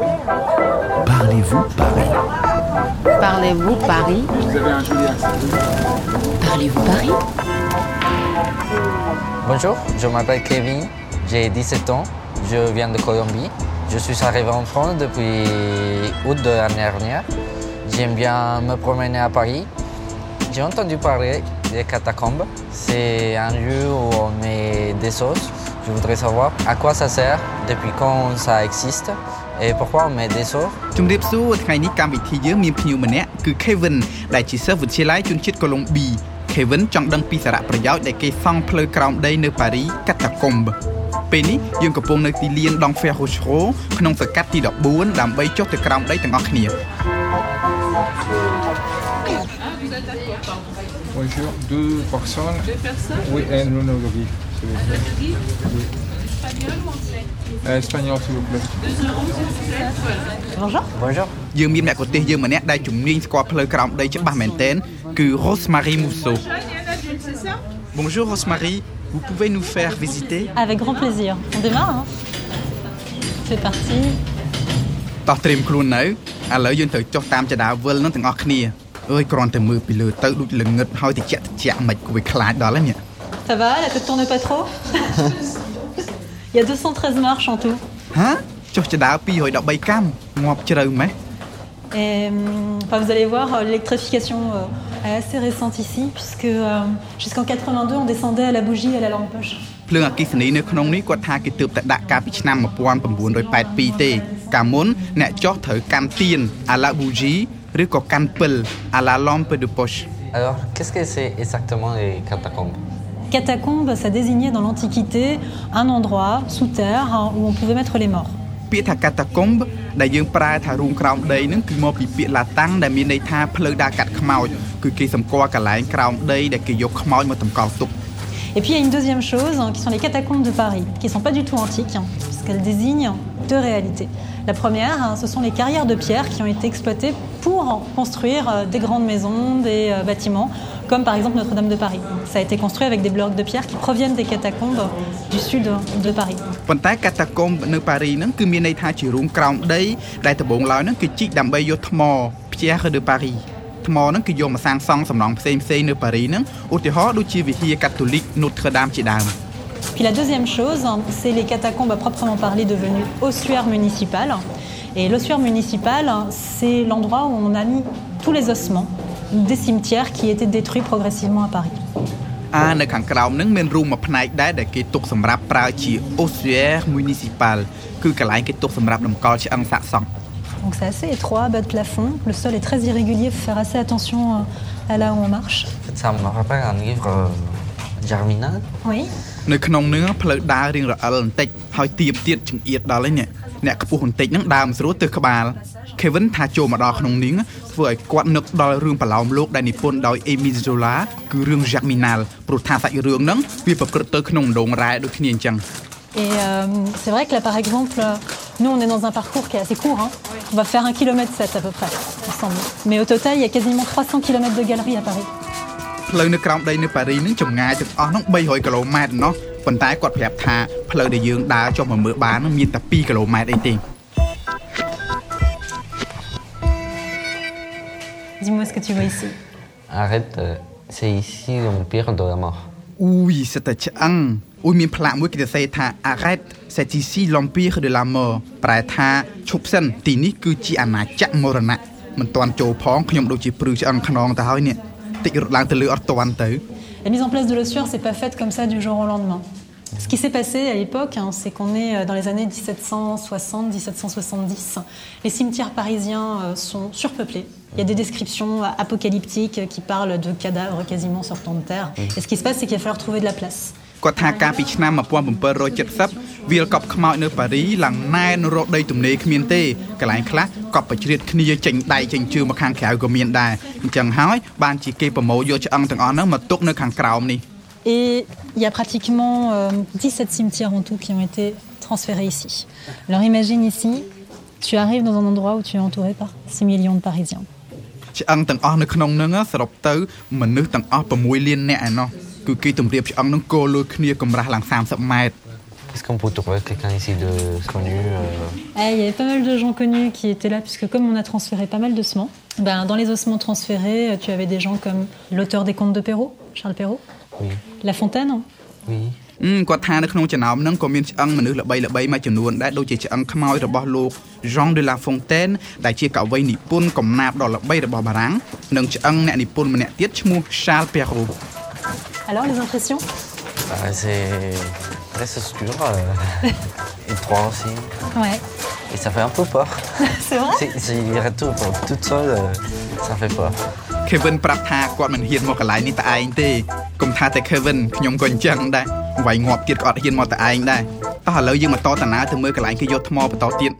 Parlez-vous Paris? Parlez-vous Paris? Vous avez un joli accent. Parlez-vous Paris? Bonjour, je m'appelle Kevin, j'ai 17 ans, je viens de Colombie. Je suis arrivé en France depuis août de l'année dernière. J'aime bien me promener à Paris. J'ai entendu parler des catacombes. C'est un lieu où on met des sauces. Je voudrais savoir à quoi ça sert, depuis quand ça existe et pourquoi on met des sauces. ជំរាបសួរថ្ងៃនេះកម្មវិធីយើងមានភ្ញៀវម្នាក់គឺ Kevin ដែលជាសិស្សវិទ្យាល័យជនជាតិកូឡុងប៊ី Kevin ចង់ដឹងពីសារៈប្រយោជន៍ដែលគេសង់ផ្លូវក្រោមដីនៅប៉ារីកាតាកុំបពេលនេះយើងកំពុងនៅទីលានដងហ្វេហូឈូក្នុងសង្កាត់ទី14ដើម្បីចុះទៅក្រោមដីទាំងអស់គ្នា Bonjour, deux personnes. Deux personnes Oui, et un monologue. s'il vous plaît. Oui. Euh, Espagnol, s'il vous plaît. Bonjour. Bonjour. យើងមានមគ្គុទ្ទេសក៍យើងម្នាក់ដែលជំនាញស្គាល់ផ្លូវក្រោមដីច្បាស់មែនទែនគឺ Rosemary Mousseau Bonjour Rosemary, vous pouvez nous faire visiter Avec grand plaisir. On démarre, hein C'est parti. តោះត្រៀមខ្លួននៅឥឡូវយើងត្រូវចុះតាមចដាវិលនឹងទាំងអស់គ្នាអើយគ្រាន់តែមើលពីលើទៅដូចល្ងឹតហើយតិចតិចមិនគួរខ្លាចដល់ហើយនេះ Ça va La tête tourne pas trop Il y a 213 marches en tout. ហាចុះចដា213កាំងាប់ជ្រៅម៉េះ Et hum, enfin, vous allez voir, euh, l'électrification euh, est assez récente ici, puisque euh, jusqu'en 82, on descendait à la bougie et à la lampe poche. ភ្លើងអគ្គិសនីនៅក្នុងនេះគាត់ថាគេទើបតែដាក់កាលពីឆ្នាំ1982ទេកាលមុនអ្នកចុះត្រូវកាន់ទៀនអាឡាប៊ូជីឬក៏កាន់ពិលអាឡាឡំពេដូប៉ុស Alors, qu'est-ce que c'est exactement les catacombes Catacombe, ça désignait dans l'Antiquité un endroit sous terre hein, où on pouvait mettre les morts. ពាក្យថាកាតាកុំបដែលយើងប្រើថារូងក្រោមដីហ្នឹងគឺមកពីពាក្យឡាតាំងដែលមានន័យថាផ្លូវដើរកាត់ខ្មោចគឺគេសម្គាល់កន្លែងក្រោមដីដែលគេយកខ្មោចមកតម្កល់ទុក Et puis il y a une deuxième chose hein, qui sont les catacombes de Paris, qui ne sont pas du tout antiques, hein, puisqu'elles désignent deux réalités. La première, hein, ce sont les carrières de pierre qui ont été exploitées pour construire euh, des grandes maisons, des euh, bâtiments, comme par exemple Notre-Dame de Paris. Ça a été construit avec des blocs de pierre qui proviennent des catacombes du sud de Paris. ប៉ុន្តែកាតាកុំបនៅប៉ារីហ្នឹងគឺមានន័យថាជារូងក្រោមដីដែលដំបូងឡើយហ្នឹងគឺជីកដើម្បីយកថ្មផ្ទះនៅប៉ារីថ្មហ្នឹងគឺយកមកសាងសង់សំណង់ផ្សេងផ្សេងៗនៅប៉ារីហ្នឹងឧទាហរណ៍ដូចជាវិហារកាតូលិក Notre-Dame ជាដើម Puis la deuxième chose, hein, c'est les catacombes à proprement parler devenues ossuaires municipales. Et l'ossuaire municipal, hein, c'est l'endroit où on a mis tous les ossements des cimetières qui étaient détruits progressivement à Paris. អានៅខាងក្រោមហ្នឹងមានរូងមួយផ្នែកដែរដែលគេទុកសម្រាប់ប្រើជា ossuaire municipal គឺកន្លែងគេទុកសម្រាប់តម្កល់ឆ្អឹងសាកសព Donc c'est assez étroit, bas de plafond. Le sol est très irrégulier, il faut faire assez attention euh, à là où on marche. En fait, ça me rappelle un livre euh, Germinal. Oui. នៅក្នុងហ្នឹងផ្លូវដើររៀងរអិលបន្តិចហើយទៀបទៀតចង្អៀតដល់ហើយនេះ អ្នកខ្ពស់បន្តិចហ្នឹងដើរមិនស្រួលទើសក្បាល Kevin ថាចូលមកដល់ក្នុងនេះធ្វើឲ្យគាត់នឹកដល់រឿងប្រឡោមលោកដែលនិពន្ធដោយ Émile Zola គឺរឿង Germinal ព្រោះថាសាច់រឿងហ្នឹងវាប្រព្រឹត្តទៅក្នុងដងរ៉ែដូចគ្នាអញ្ចឹង Et euh, c'est vrai que là, par exemple, euh, nous, on est dans un parcours qui est assez court. hein. On va faire 1 km 7 à peu près, ensemble. Mais au total, il y a quasiment 300 km de galeries à Paris. ផ្លូវនៅក្រោមដីនៅប៉ារីហ្នឹងចម្ងាយទាំងអស់ហ្នឹង300គីឡូម៉ែត្រណោះ ប៉ុន្តែគាត់ប្រាប់ថាផ្លូវដែលយើងដើរចុះមកមើលបានហ្នឹងមានតែ2គីឡូម៉ែត្រអីទេ Dis-moi ce que tu vois ici. Arrête, euh, c'est ici l'empire de la mort. អ៊ូយសិតតែឆ្អឹងអ៊ូយមានផ្លាកមួយគេទៅសេថា arrête c'est ici l'empire de la mort ប្រែថាឈប់សិនទីនេះគឺជាអាណាចក្រមរណៈមិនទាន់ចូលផងខ្ញុំដូចជាព្រឺឆ្អឹងខ្នងទៅហើយនេះតិចរត់ឡើងទៅលើអត់ទាន់ទៅ La mise en place de l'ossuaire, c'est pas faite comme ça du jour au lendemain. Ce qui s'est passé à l'époque, hein, c'est qu'on est euh, dans les années 1760-1770. Les cimetières parisiens euh, sont surpeuplés. Il y a des descriptions apocalyptiques qui parlent de cadavres quasiment sortant de terre. Et ce qui se passe, c'est qu'il va falloir trouver de la place. គាត់ថាកាលពីឆ្នាំ1770វាលកប់ខ្មោចនៅប៉ារីឡើងណែនរកដីទំនេរគ្មានទេកន្លែងខ្លះកប់បជ្រៀតគ្នាចេញដៃចេញជើងមកខាងក្រៅក៏មានដែរអញ្ចឹងហើយបានជាគេប្រមូលយកឆ្អឹងទាំងអស់ហ្នឹងមកទុកនៅខាងក្រោមនេះ Et il y a pratiquement euh, 17 cimetières en tout qui ont été transférés ici. Alors imagine ici, tu arrives dans un endroit où tu es entouré par 6 millions de Parisiens. ឆ្អឹងទាំងអស់នៅក្នុងហ្នឹងសរុបទៅមនុស្សទាំងអស់6លាននាក់ឯណោះ គឺគេទម្រាបឆ្អឹងហ្នឹងគោលើគ្នាកម្រាស់ឡើង30ម៉ែត្រ Est-ce qu'on peut trouver quelqu'un ici de connu euh, Eh, Il y avait pas mal de gens connus qui étaient là, puisque comme on a transféré pas mal d'ossements, ben, dans les ossements transférés, tu avais des gens comme l'auteur des contes de Perrault, Charles Perrault, Oui. La Fontaine, Oui. អឺគាត់ថានៅក្នុងចំណោមហ្នឹងក៏មានឆ្អឹងមនុស្សល្បីៗមួយចំនួនដែរដូចជាឆ្អឹងខ្មោចរបស់លោក Jean de la Fontaine ដែលជាកវីនិពន្ធកំណាព្យដ៏ល្បីរបស់បារាំងនិងឆ្អឹងអ្នកនិពន្ធម្នាក់ទៀតឈ្មោះ Charles Perrault Alors, les impressions Bah, c'est très obscur. euh, étroit aussi. Ouais. Et ça fait un peu peur. C'est vrai C'est- C'est retour pour toute seule, euh, ça fait peur. Kevin ប្រាប់ថាគាត់មិនហ៊ានមកកន្លែងនេះតែឯងទេកុំថាតែ Kevin ខ្ញុំក៏អញ្ចឹងដែរវាយងាប់ទៀតក៏អត់ហ៊ានមកតែឯងដែរតោះឥឡូវយើងបន្តដំណើរទៅមើលកន្លែងគេយកថ្មបន្តទៀត